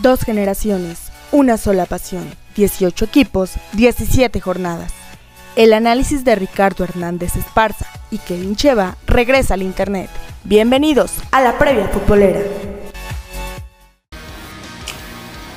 Dos generaciones, una sola pasión, 18 equipos, 17 jornadas. El análisis de Ricardo Hernández Esparza y Kevin Cheva regresa al Internet. Bienvenidos a la previa futbolera.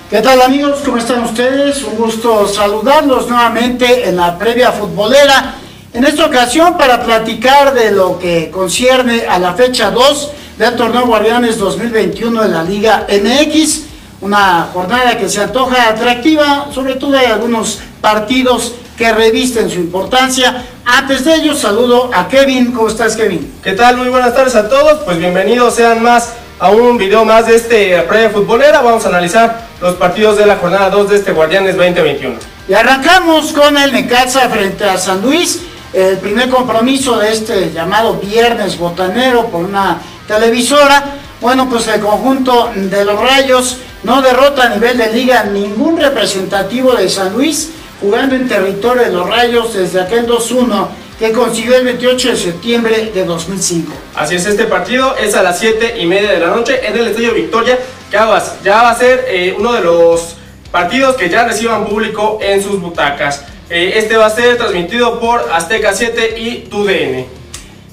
¿Qué tal amigos? ¿Cómo están ustedes? Un gusto saludarlos nuevamente en la previa futbolera. En esta ocasión para platicar de lo que concierne a la fecha 2 del torneo Guardianes 2021 de la Liga MX una jornada que se antoja atractiva, sobre todo hay algunos partidos que revisten su importancia. Antes de ello, saludo a Kevin. ¿Cómo estás, Kevin? ¿Qué tal? Muy buenas tardes a todos. Pues bienvenidos sean más a un video más de este previa futbolera. Vamos a analizar los partidos de la jornada 2 de este Guardianes 2021. Y arrancamos con el Necaxa frente a San Luis. El primer compromiso de este llamado Viernes Botanero por una televisora. Bueno, pues el conjunto de los Rayos no derrota a nivel de liga ningún representativo de San Luis jugando en territorio de los Rayos desde aquel 2-1 que consiguió el 28 de septiembre de 2005. Así es, este partido es a las 7 y media de la noche en el Estadio Victoria, que ya va a ser eh, uno de los partidos que ya reciban público en sus butacas. Eh, este va a ser transmitido por Azteca 7 y TUDN.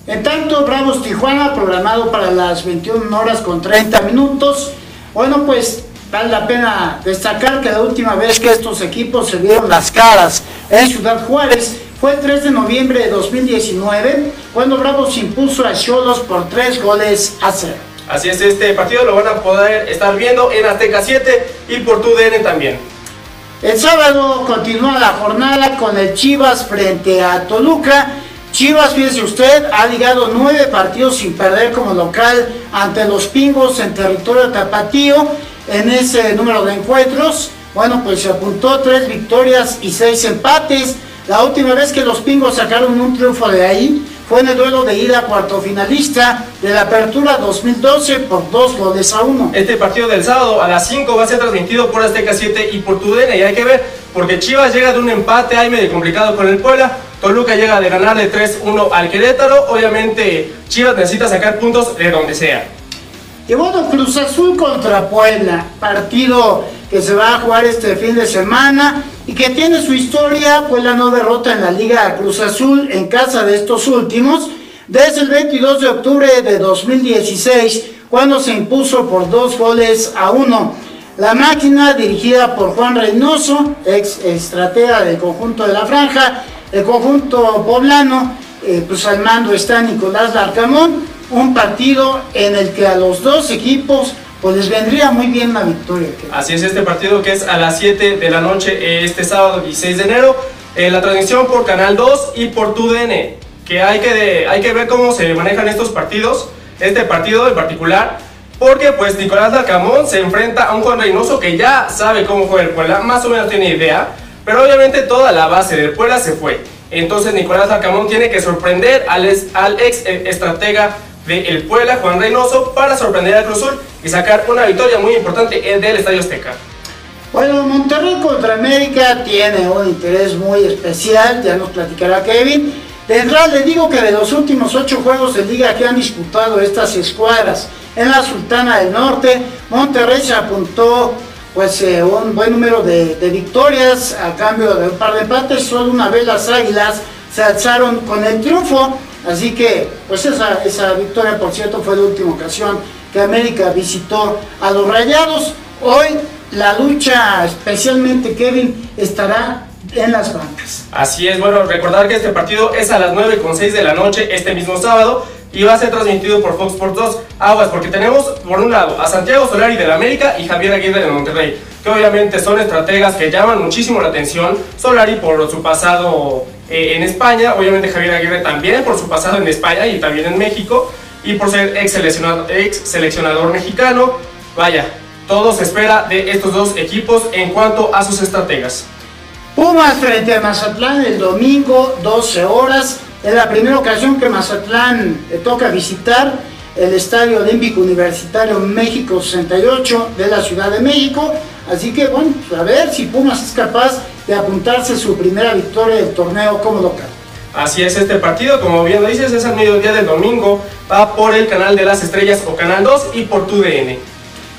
En tanto, Bravos Tijuana, programado para las 21 horas con 30 minutos. Bueno, pues Vale la pena destacar que la última vez que estos equipos se vieron las caras en Ciudad Juárez fue el 3 de noviembre de 2019, cuando Bravos impuso a Cholos por 3 goles a 0. Así es, este partido lo van a poder estar viendo en Azteca 7 y por TUDN también. El sábado continúa la jornada con el Chivas frente a Toluca. Chivas, fíjese usted, ha ligado nueve partidos sin perder como local ante los Pingos en territorio tapatío en ese número de encuentros. Bueno, pues se apuntó tres victorias y seis empates. La última vez que los Pingos sacaron un triunfo de ahí fue en el duelo de ida cuarto finalista de la Apertura 2012 por dos goles a uno. Este partido del sábado a las 5 va a ser transmitido por Azteca 7 y por TUDN y hay que ver porque Chivas llega de un empate ahí medio complicado con el Puebla. Toluca llega de ganarle 3-1 al Querétaro. Obviamente Chivas necesita sacar puntos de donde sea. Bueno, Cruz Azul contra Puebla, partido que se va a jugar este fin de semana y que tiene su historia, Puebla no derrota en la Liga Cruz Azul en casa de estos últimos desde el 22 de octubre de 2016, cuando se impuso por dos goles a uno. La máquina dirigida por Juan Reynoso, ex estratega del conjunto de la franja, el conjunto poblano, eh, pues al mando está Nicolás Larcamón, un partido en el que a los dos equipos pues les vendría muy bien la victoria. Así es este partido que es a las 7 de la noche este sábado 16 de enero. Eh, la transmisión por Canal 2 y por TUDN. Que hay que, hay que ver cómo se manejan estos partidos. Este partido en particular. Porque pues Nicolás Dalcamón se enfrenta a un Juan Reynoso que ya sabe cómo juega el Puebla. Más o menos tiene idea. Pero obviamente toda la base del Puebla se fue. Entonces Nicolás Dalcamón tiene que sorprender al, ex eh, estratega de Puebla, Juan Reynoso, para sorprender al Cruz Azul y sacar una victoria muy importante del Estadio Azteca. Bueno, Monterrey contra América tiene un interés muy especial, ya nos platicará Kevin. De entrada le digo que de los últimos ocho juegos de liga que han disputado estas escuadras en la Sultana del Norte, Monterrey se apuntó pues eh, un buen número de, victorias a cambio de un par de empates, solo una vez las Águilas se alzaron con el triunfo Así que, pues esa, esa victoria, por cierto, fue la última ocasión que América visitó a los Rayados. Hoy la lucha, especialmente Kevin, estará en las bancas. Así es, bueno, recordar que este partido es a las 9 con 6 de la noche este mismo sábado y va a ser transmitido por Fox Sports 2. Aguas, porque tenemos por un lado a Santiago Solari de la América y Javier Aguirre de Monterrey, que obviamente son estrategas que llaman muchísimo la atención. Solari por su pasado eh, en España, obviamente Javier Aguirre también por su pasado en España y también en México, y por ser ex seleccionador, ex seleccionador mexicano. Vaya, todo se espera de estos dos equipos en cuanto a sus estrategas. Pumas frente a Mazatlán el domingo, 12 horas. Es la primera ocasión que Mazatlán le toca visitar el Estadio Olímpico Universitario México 68 de la Ciudad de México. Así que, bueno, pues, a ver si Pumas es capaz de apuntarse su primera victoria del torneo como local. Así es este partido, como bien lo dices, es al mediodía del domingo, va por el canal de las estrellas o canal 2 y por tu DN.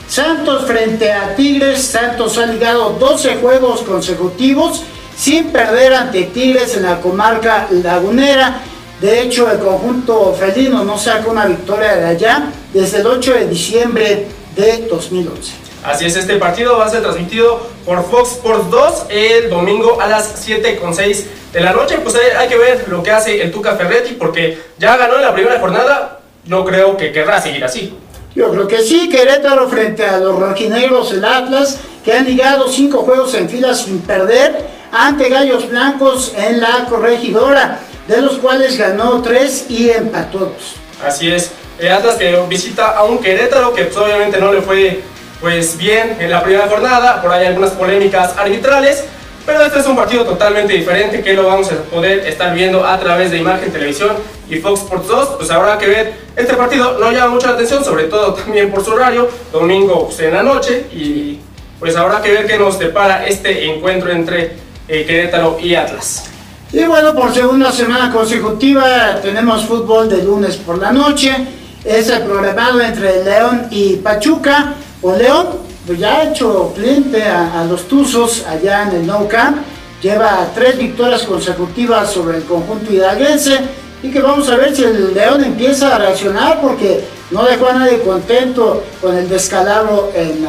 Santos frente a Tigres, Santos ha ligado 12 juegos consecutivos sin perder ante Tigres en la comarca lagunera. De hecho, el conjunto felino no saca una victoria de allá desde el 8 de diciembre de 2011. Así es, este partido va a ser transmitido por Fox Sports 2 el domingo a las 7.6 de la noche. Pues hay, que ver lo que hace el Tuca Ferretti porque ya ganó en la primera jornada. No creo que querrá seguir así. Yo creo que sí, Querétaro frente a los rojinegros, el Atlas, que han ligado cinco juegos en fila sin perder ante Gallos Blancos en la corregidora, de los cuales ganó tres y empató dos. Así es, el Atlas que visita a un Querétaro que pues, obviamente no le fue pues bien en la primera jornada, por ahí algunas polémicas arbitrales, pero este es un partido totalmente diferente que lo vamos a poder estar viendo a través de Imagen Televisión y Fox Sports 2. Pues habrá que ver, este partido no llama mucha atención, sobre todo también por su horario, domingo pues, en la noche, y pues habrá que ver qué nos depara este encuentro entre eh, Querétaro y Atlas. Y bueno, por segunda semana consecutiva tenemos fútbol de lunes por la noche. Es el programado entre León y Pachuca. O León, pues ya ha hecho cliente a, los Tuzos allá en el Nou Camp. Lleva tres victorias consecutivas sobre el conjunto hidalguense. Y que vamos a ver si el León empieza a reaccionar porque no dejó a nadie contento con el descalabro en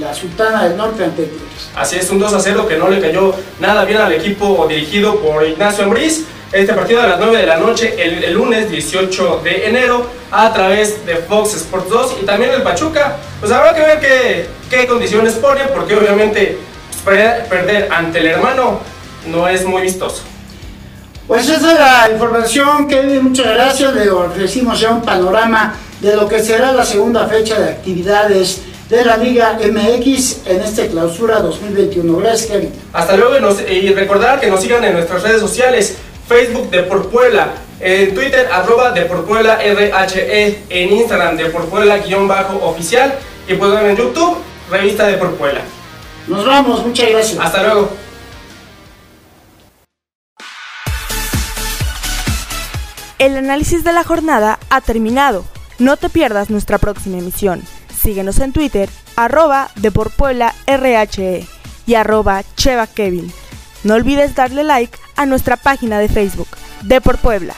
la, Sultana del Norte ante Tigres. Así es, un 2 a 0 que no le cayó nada bien al equipo dirigido por Ignacio Ambriz este partido a las 9 de la noche el, lunes 18 de enero a través de Fox Sports 2 y también el Pachuca. Pues habrá que ver qué, qué condiciones pone porque obviamente pues, perder, ante el hermano no es muy vistoso. Pues esa es la información, Kevin. Muchas gracias. Le ofrecimos ya un panorama de lo que será la segunda fecha de actividades de la Liga MX en esta clausura 2021. Gracias, Kevin. Hasta luego y recordar que nos sigan en nuestras redes sociales. Facebook de Por Puebla, en Twitter arroba de Por Puebla RHE, en Instagram de Por Puebla guion bajo oficial y pues en YouTube revista de Por Puebla. Nos vamos, muchas gracias. Hasta luego. El análisis de la jornada ha terminado. No te pierdas nuestra próxima emisión. Síguenos en Twitter, arroba de por Puebla RHE y arroba Cheva Kevin. No olvides darle like a nuestra página de Facebook, De por Puebla.